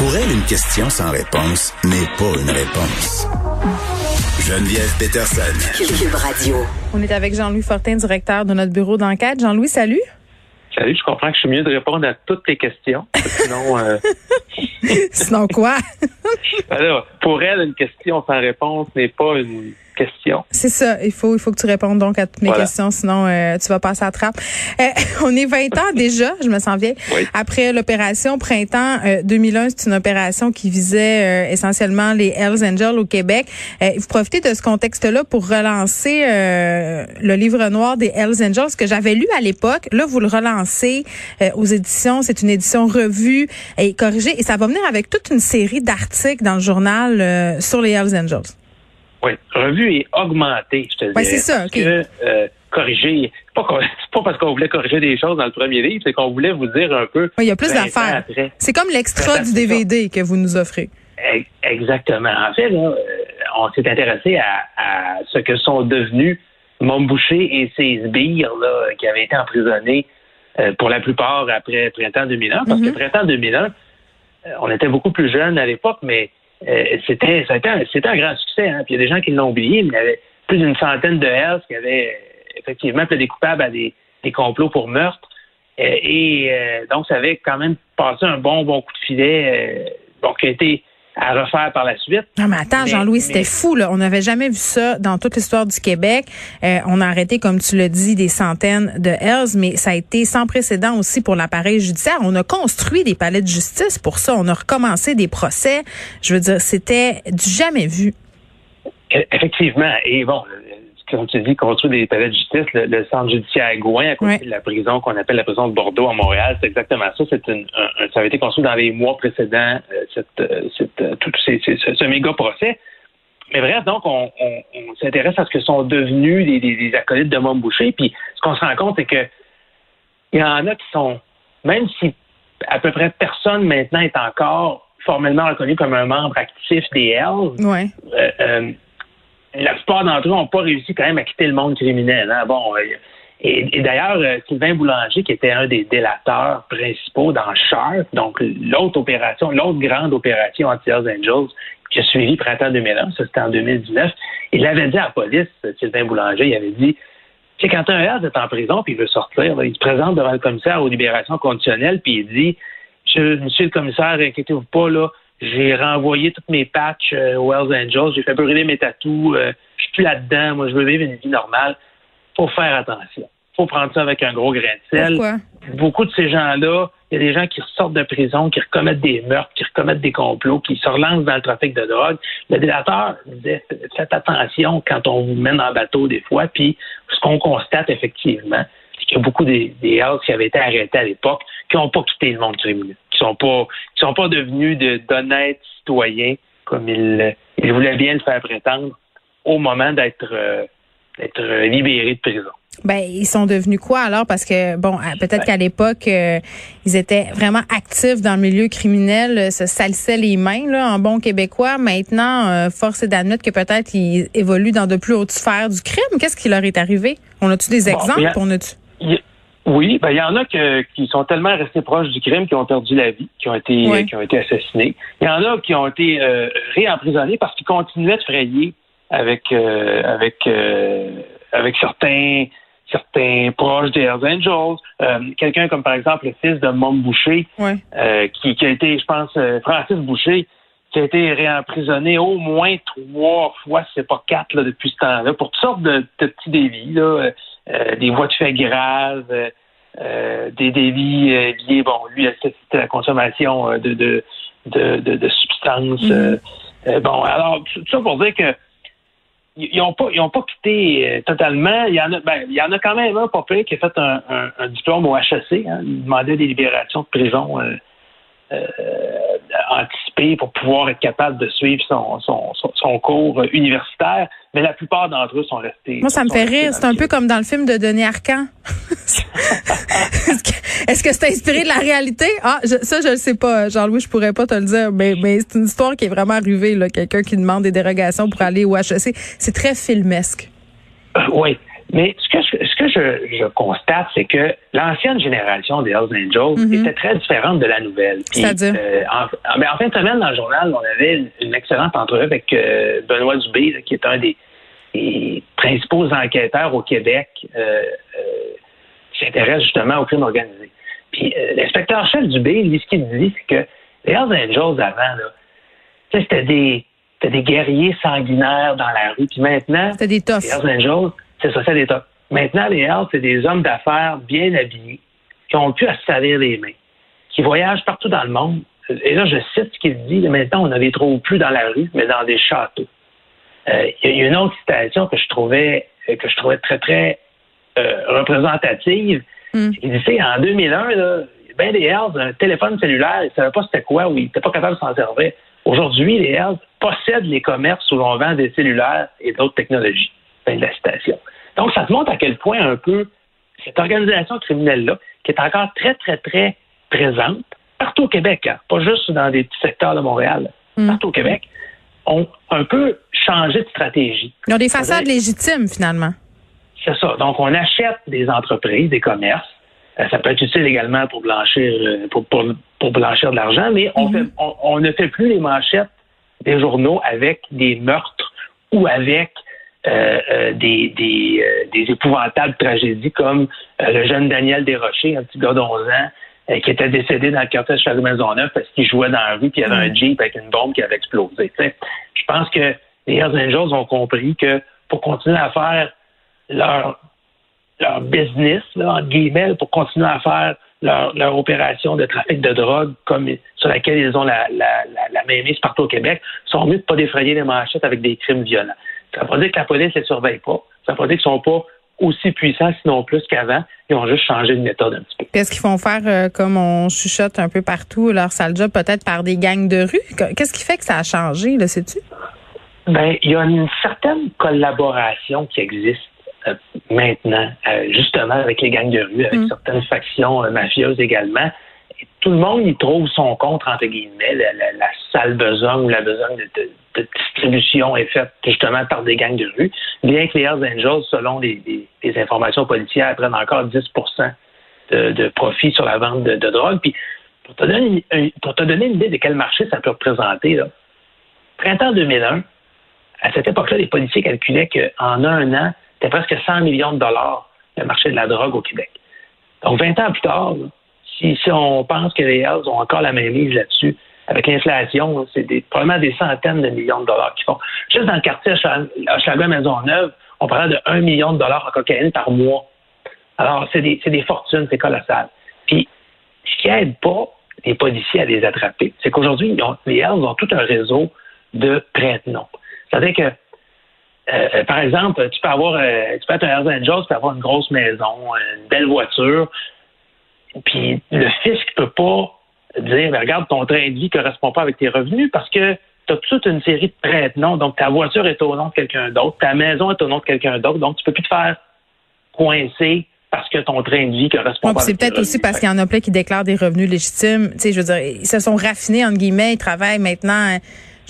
Pour elle, une question sans réponse n'est pas une réponse. Geneviève Peterson. Cube Radio. On est avec Jean-Louis Fortin, directeur de notre bureau d'enquête. Jean-Louis, salut. Salut, je comprends que je suis mieux de répondre à toutes les questions. Sinon, euh, Sinon quoi? alors, pour elle, une question sans réponse n'est pas une C'est ça. Il faut, il faut que tu répondes donc à toutes mes Voilà. questions, sinon euh, tu vas passer à la trappe. Euh, on est 20 ans déjà, je me sens bien. Oui. Après l'opération Printemps euh, 2001, c'est une opération qui visait euh, essentiellement les Hells Angels au Québec. Euh, vous profitez de ce contexte-là pour relancer euh, le livre noir des Hells Angels que j'avais lu à l'époque. Là, vous le relancez euh, aux éditions. C'est une édition revue et corrigée. Et ça va venir avec toute une série d'articles dans le journal euh, sur les Hells Angels. Oui, revue et augmentée, je te dis. Ouais, c'est ça, ok. Que, euh, corriger, c'est pas, pas parce qu'on voulait corriger des choses dans le premier livre, c'est qu'on voulait vous dire un peu. Oui, il y a plus 20 ans d'affaires. après. C'est comme l'extra du. DVD que vous nous offrez. E- Exactement. En fait, là, euh, on s'est intéressé à, à ce que sont devenus Mom Boucher et ses sbires là, qui avaient été emprisonnés euh, pour la plupart après Printemps 2001. Parce Mhm. que Printemps 2001, euh, on était beaucoup plus jeunes à l'époque, mais c'était ça a été un- grand succès. Hein. Puis il y a des gens qui l'ont oublié, mais il y avait plus d'une centaine de Hells qui avaient euh, effectivement plaidé coupables à des, des complots pour meurtre. Euh, et euh, donc, ça avait quand même passé un bon, bon coup de filet, euh, bon, qui a été à refaire par la suite. Non, mais attends, Jean-Louis, c'était mais- fou, là. On n'avait jamais vu ça dans toute l'histoire du Québec. Euh, on a arrêté, comme tu l'as dit, des centaines de Hells, mais ça a été sans précédent aussi pour l'appareil judiciaire. On a construit des palais de justice pour ça. On a recommencé des procès. Je veux dire, c'était du jamais vu. E- Effectivement. Et bon, comme tu dis, construire des palais de justice, le, le centre judiciaire à Gouin, à côté de la prison qu'on appelle la prison de Bordeaux à Montréal, c'est exactement ça. C'est une, un- un- ça avait été construit dans les mois précédents, euh, cette, euh, tout ces- ces- ce, ce méga procès. Mais bref, donc, on, on- on s'intéresse à ce que sont devenus les, les- les acolytes de Mom Boucher. Puis, ce qu'on se rend compte, c'est que il y en a qui sont, même si à peu près personne maintenant est encore formellement reconnu comme un membre actif des Hells, Ouais. euh, euh, la plupart d'entre eux n'ont pas réussi quand même à quitter le monde criminel. hein. Bon, euh, et, et d'ailleurs, euh, Sylvain Boulanger, qui était un des délateurs principaux dans Sharp, donc l'autre opération, l'autre grande opération anti-Hells Angels qui a suivi printemps 2001, ça c'était en 2019, il avait dit à la police, Sylvain Boulanger, il avait dit, sais, quand un Hells est en prison puis il veut sortir, là, il se présente devant le commissaire aux libérations conditionnelles puis il dit, je- Monsieur le commissaire, inquiétez-vous pas, là, j'ai renvoyé toutes mes patchs euh, aux Hells Angels, j'ai fait brûler mes tatous, euh, je suis plus là-dedans, moi je veux vivre une vie normale. Faut faire attention. Faut prendre ça avec un gros grain de sel. Pourquoi? Beaucoup de ces gens-là, il y a des gens qui sortent de prison, qui recommettent des meurtres, qui recommettent des complots, qui se relancent dans le trafic de drogue. Le délateur disait faites attention quand on vous mène en bateau des fois. Puis ce qu'on constate effectivement, c'est qu'il y a beaucoup des, des qui avaient été arrêtés à l'époque qui n'ont pas quitté le monde criminel, qui sont pas qui sont pas devenus de- d'honnêtes citoyens comme ils, ils voulaient bien le faire prétendre au moment d'être euh, d'être euh, libérés de prison. Ben, ils sont devenus quoi alors? Parce que, bon, peut-être qu'à l'époque, euh, ils étaient vraiment actifs dans le milieu criminel, euh, se salissaient les mains, là, en bon québécois. Maintenant, euh, force est d'admettre que peut-être ils évoluent dans de plus hautes sphères du crime. Qu'est-ce qui leur est arrivé? On a-tu des Bon, exemples? On Oui, ben il y en a que- qui sont tellement restés proches du crime qui ont perdu la vie, qui ont été Ouais. qui ont été assassinés. Il y en a qui ont été euh, réemprisonnés parce qu'ils continuaient de frayer avec euh, avec euh, avec certains certains proches des Hells Angels. Euh, Quelqu'un comme par exemple le fils de Mom Boucher, Ouais. euh, qui, qui a été, je pense, euh, Francis Boucher, qui a été réemprisonné au moins trois fois, si c'est pas quatre là, depuis ce temps-là, pour toutes sortes de, de petits délits, là, euh, des voies de fait graves, des délits liés, bon, lui, c'était la consommation de, de, de, de, substances. Euh, bon, alors, tout ça pour dire que ils n'ont pas, ils ont pas quitté euh, totalement. Il y en a, ben, il y en a quand même un pas pire qui a fait un, un, un diplôme au HEC. Hein. Il demandait des libérations de prison euh, euh, anticipées pour pouvoir être capable de suivre son, son, son, son cours universitaire. Mais la plupart d'entre eux sont restés. Moi, ça me fait rire. C'est un peu comme dans le film de Denis Arcand. Est-ce que c'est inspiré de la réalité? Ah, je- ça, je le sais pas. Jean-Louis, je pourrais pas te le dire. Mais, mais c'est une histoire qui est vraiment arrivée, là. Quelqu'un qui demande des dérogations pour aller au HEC. C'est très filmesque. Euh, oui. Mais ce que, je, ce que je, constate, c'est que l'ancienne génération des Hells Angels mhm. était très différente de la nouvelle. C'est-à-dire? Euh, en, fin de semaine, dans le journal, on avait une, excellente entrevue avec euh, Benoît Dubé, qui est un des, principaux enquêteurs au Québec euh, s'intéresse justement au crime organisé. Puis l'inspecteur chef Dubé, lui, ce qu'il dit, c'est que les Hells Angels avant, là, c'était des, des guerriers sanguinaires dans la rue. Puis maintenant, c'était des Les Hells Angels, c'est ça, c'est des top. Maintenant, les Hells, c'est des hommes d'affaires bien habillés qui ont pu à se salir les mains, qui voyagent partout dans le monde. Et là, je cite ce qu'il dit. Maintenant, on ne les trouve plus dans la rue, mais dans des châteaux. Euh, il y a une autre citation que je trouvais que je trouvais très, très euh, représentative. Mm. Il dit, en 2001, là, ben des Hells, un téléphone cellulaire, ils ne savaient pas c'était quoi ou ils n'étaient pas capables de s'en servir. Aujourd'hui, les Hells possèdent les commerces où l'on vend des cellulaires et d'autres technologies. Fin de la citation. Donc, ça te montre à quel point un peu cette organisation criminelle-là, qui est encore très, très, très présente, partout au Québec, hein, pas juste dans des petits secteurs de Montréal, mm. partout au Québec, ont un peu changé de stratégie. Ils ont des façades légitimes, finalement. C'est ça. Donc, on achète des entreprises, des commerces. Euh, ça peut être utile également pour blanchir, euh, pour, pour, blanchir de l'argent, mais on, mm-hmm. fait, on, ne fait plus les manchettes des journaux avec des meurtres ou avec euh, euh, des, des, euh, des, épouvantables tragédies comme le jeune Daniel Desrochers, un petit gars d'11 ans, qui était décédé dans le quartier de Château-Maisonneuve parce qu'il jouait dans la rue puis il y avait un Jeep avec une bombe qui avait explosé. Je pense que les Hells Angels ont compris que pour continuer à faire leur, leur business, là, entre guillemets, pour continuer à faire leur, leur, opération de trafic de drogue comme sur laquelle ils ont la, la, la, la mainmise partout au Québec, sont mieux de pas défrayer les manchettes avec des crimes violents. Ça ne veut pas dire que la police ne les surveille pas. Ça ne veut pas dire qu'ils ne sont pas aussi puissants, sinon plus qu'avant. Ils ont juste changé de méthode un petit peu. Qu'est-ce qu'ils font faire, euh, comme on chuchote un peu partout, leur sale job, peut-être par des gangs de rue? Qu'est-ce qui fait que ça a changé, là, sais-tu? Ben, il y a une certaine collaboration qui existe euh, maintenant, euh, justement avec les gangs de rue, avec mm. certaines factions mafieuses également tout le monde y trouve son compte, entre guillemets. La, sale besogne ou la besogne de, distribution est faite justement par des gangs de rue. Bien que les Hells Angels, selon les, informations policières, prennent encore 10% de, profit sur la vente de, drogue. Puis, pour te, donner une, pour te donner une idée de quel marché ça peut représenter, là, printemps 2001, à cette époque-là, les policiers calculaient qu'en un an, c'était presque 100 millions de dollars le marché de la drogue au Québec. Donc, 20 ans plus tard, si, on pense que les Hells ont encore la même mise là-dessus, avec l'inflation, c'est probablement des centaines de millions de dollars qu'ils font. Juste dans le quartier Maison Maisonneuve, on parlait de 1 million de dollars en cocaïne par mois. Alors, c'est des, des, fortunes, c'est colossal. Puis, ce qui aide pas les policiers à les attraper, c'est qu'aujourd'hui, les Hells ont tout un réseau de prête-noms. C'est-à-dire que, euh, euh, par exemple, tu peux avoir, euh, tu peux être un Hells Angels, tu peux avoir une grosse maison, une belle voiture, puis le fisc ne peut pas dire, regarde, ton train de vie ne correspond pas avec tes revenus parce que tu as toute une série de prête-noms. Donc, ta voiture est au nom de quelqu'un d'autre, ta maison est au nom de quelqu'un d'autre. Donc, tu ne peux plus te faire coincer parce que ton train de vie correspond pas. C'est peut-être aussi parce qu'il y en a plein qui déclarent des revenus légitimes. Tu sais, je veux dire, ils se sont raffinés entre guillemets, ils travaillent maintenant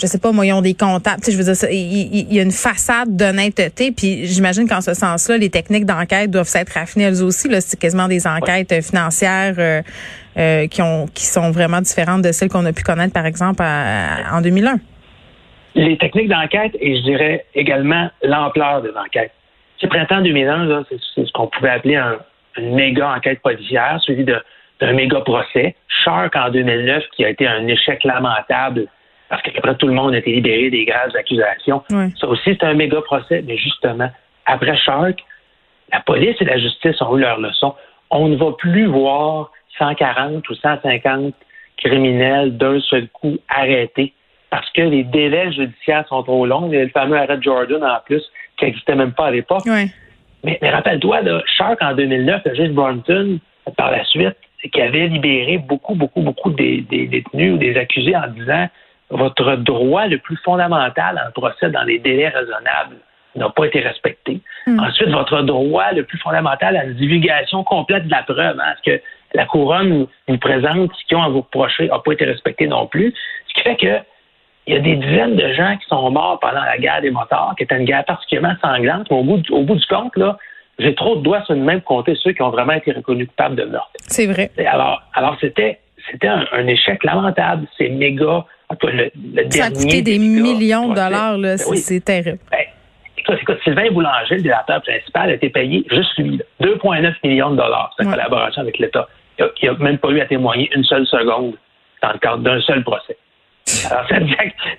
je sais pas, moi, ils ont des comptables. Tu sais, je veux dire, il, y, a une façade d'honnêteté. Puis j'imagine qu'en ce sens-là, les techniques d'enquête doivent s'être raffinées elles aussi. Là, c'est quasiment des enquêtes financières euh, euh, qui ont qui sont vraiment différentes de celles qu'on a pu connaître, par exemple, en 2001. Les techniques d'enquête et je dirais également l'ampleur des enquêtes. C'est printemps 2001, c'est ce qu'on pouvait appeler un, une méga enquête policière, suivie d'un méga procès. Shark en 2009, qui a été un échec lamentable parce qu'après tout le monde a été libéré des graves accusations. Ça aussi, c'est un méga procès, mais justement, après Shark, la police et la justice ont eu leur leçon. On ne va plus voir 140 ou 150 criminels d'un seul coup arrêtés parce que les délais judiciaires sont trop longs. Il y a le fameux arrêt de Jordan en plus, qui n'existait même pas à l'époque. Mais, rappelle-toi, Shark en 2009, le juge Brunton, par la suite, qui avait libéré beaucoup, beaucoup, beaucoup des détenus ou des accusés en disant votre droit le plus fondamental en procès dans les délais raisonnables n'a pas été respecté. Hmm. Ensuite, votre droit le plus fondamental à la divulgation complète de la preuve, hein, ce que la couronne vous présente, ce qu'ils ont à vous reprocher, n'a pas été respecté non plus. Ce qui fait que il y a des dizaines de gens qui sont morts pendant la guerre des motards, qui était une guerre particulièrement sanglante. au bout, du, au bout du compte, là, j'ai trop de doigts sur le même compter ceux qui ont vraiment été reconnus coupables de meurtre. C'est vrai. alors, alors c'était, c'était un, échec lamentable. C'est méga. Le, le ça a coûté des millions de dollars, là. Ben c'est, terrible. Ben, écoute, Sylvain Boulanger, le directeur principal, a été payé juste lui, 2,9 millions de dollars, sa collaboration avec l'État. Il n'a même pas eu à témoigner une seule seconde dans le cadre d'un seul procès. Alors, ça dit,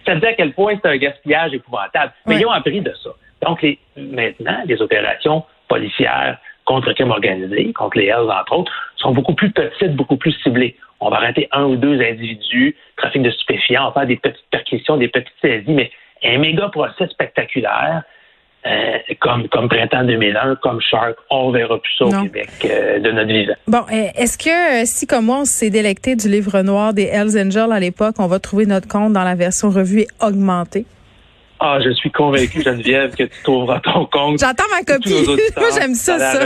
ça dit à quel point c'est un gaspillage épouvantable. Mais ils ont appris de ça. Donc, les, maintenant, les opérations policières contre le crime organisé, contre les Hells, entre autres, sont beaucoup plus petites, beaucoup plus ciblées. On va arrêter un ou deux individus, trafic de stupéfiants, on va faire des petites perquisitions, des petites saisies, mais un méga procès spectaculaire, euh, comme, comme Printemps 2001, comme Shark, on verra plus ça au Québec euh, de notre vivant. Bon, euh, est-ce que si comme moi on s'est délecté du livre noir des Hells Angels à l'époque, on va trouver notre compte dans la version revue et augmentée? Ah, je suis convaincu, Geneviève, que tu trouveras ton compte. J'attends ma copie. Moi, j'aime ça, ça.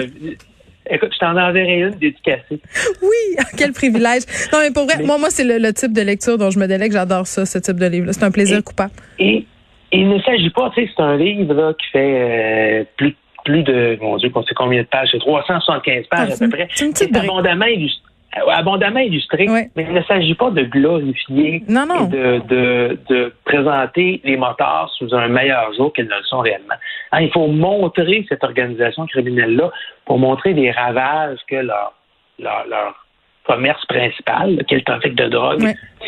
Écoute, je t'en enverrai une dédicacée. Oui, quel privilège. Non, mais pour vrai, moi, moi c'est le, type de lecture dont je me délègue. J'adore ça, ce type de livre. C'est un plaisir coupable. Et il ne s'agit pas, tu sais, c'est un livre là, qui fait euh, plus, plus de, mon Dieu, on sait combien de pages, c'est 375 pages à peu près. C'est abondamment illustré. Euh, abondamment illustré, mais il ne s'agit pas de glorifier non, non. et de, de, de, présenter les motards sous un meilleur jour qu'ils ne le sont réellement. Hein, il faut montrer cette organisation criminelle-là pour montrer les ravages que leur, leur, leur commerce principal, le trafic de drogue,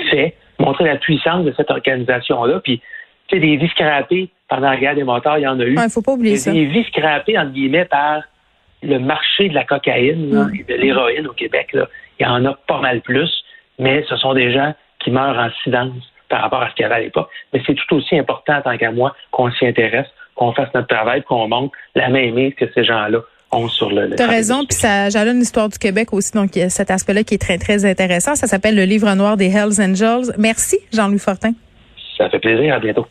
fait, montrer la puissance de cette organisation-là, puis tu sais, des vies scrapées pendant la guerre des motards, il y en a eu. Il faut pas oublier ça. Des vies scrapées, entre guillemets, par le marché de la cocaïne et de l'héroïne au Québec. Là. Il y en a pas mal plus, mais ce sont des gens qui meurent en silence par rapport à ce qu'il y avait à l'époque. Mais c'est tout aussi important, tant qu'à moi, qu'on s'y intéresse, qu'on fasse notre travail, qu'on montre la même mise que ces gens-là ont sur le. Tu as raison, puis ça jalonne l'histoire du Québec aussi, donc il y a cet aspect-là qui est très, très intéressant. Ça s'appelle le livre noir des Hells Angels. Merci, Jean-Louis Fortin. Ça fait plaisir. À bientôt.